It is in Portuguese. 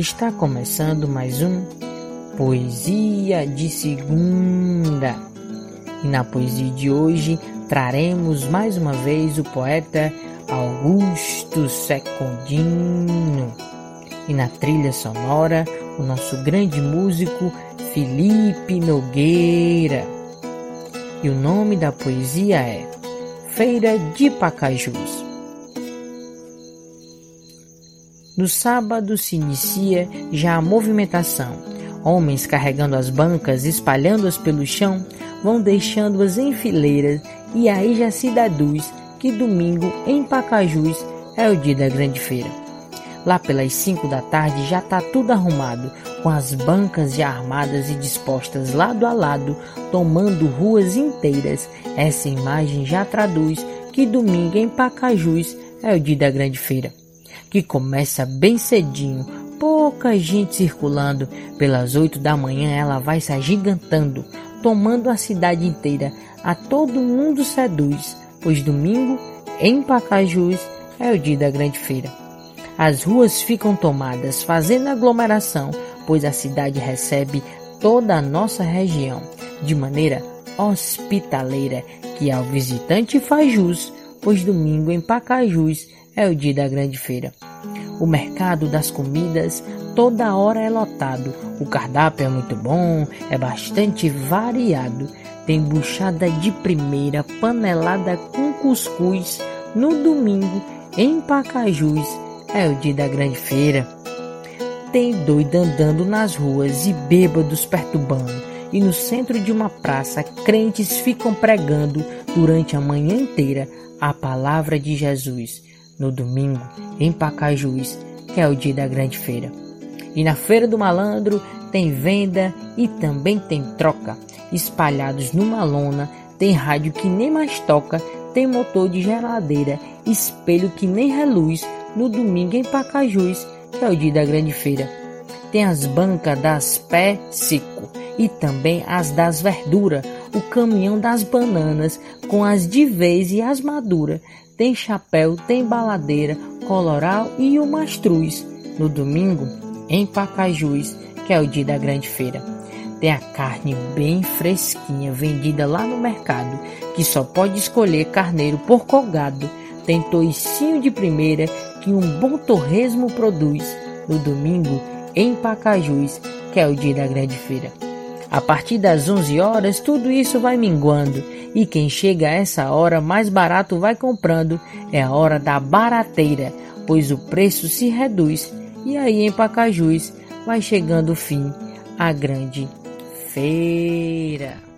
Está começando mais um Poesia de Segunda. E na poesia de hoje traremos mais uma vez o poeta Augusto Secundino. E na trilha sonora, o nosso grande músico Felipe Nogueira. E o nome da poesia é Feira de Pacajus. No sábado se inicia já a movimentação. Homens carregando as bancas, espalhando-as pelo chão, vão deixando-as em fileiras e aí já se deduz que domingo em Pacajus é o dia da grande feira. Lá pelas cinco da tarde já está tudo arrumado, com as bancas já armadas e dispostas lado a lado, tomando ruas inteiras. Essa imagem já traduz que domingo em Pacajus é o dia da grande feira que começa bem cedinho, pouca gente circulando. Pelas oito da manhã ela vai se agigantando, tomando a cidade inteira. A todo mundo seduz, pois domingo, em Pacajus, é o dia da grande feira. As ruas ficam tomadas, fazendo aglomeração, pois a cidade recebe toda a nossa região, de maneira hospitaleira, que ao visitante faz jus, pois domingo em Pacajus é o dia da grande feira. O mercado das comidas toda hora é lotado. O cardápio é muito bom, é bastante variado. Tem buchada de primeira, panelada com cuscuz. No domingo, em Pacajus, é o dia da grande feira. Tem doido andando nas ruas e bêbados perturbando. E no centro de uma praça, crentes ficam pregando durante a manhã inteira a palavra de Jesus no domingo, em Pacajus, que é o dia da grande feira. E na Feira do Malandro tem venda e também tem troca. Espalhados numa lona, tem rádio que nem mais toca, tem motor de geladeira, espelho que nem reluz. No domingo em Pacajus, que é o dia da grande feira. Tem as bancas das pé seco e também as das verduras, o caminhão das bananas com as de vez e as maduras tem chapéu, tem baladeira, coloral e o mastruz. No domingo, em Pacajus, que é o dia da grande feira. Tem a carne bem fresquinha vendida lá no mercado, que só pode escolher carneiro por colgado. Tem toicinho de primeira que um bom torresmo produz. No domingo, em Pacajus, que é o dia da grande feira. A partir das 11 horas, tudo isso vai minguando, e quem chega a essa hora mais barato vai comprando. É a hora da barateira, pois o preço se reduz, e aí em Pacajus vai chegando o fim, a grande feira.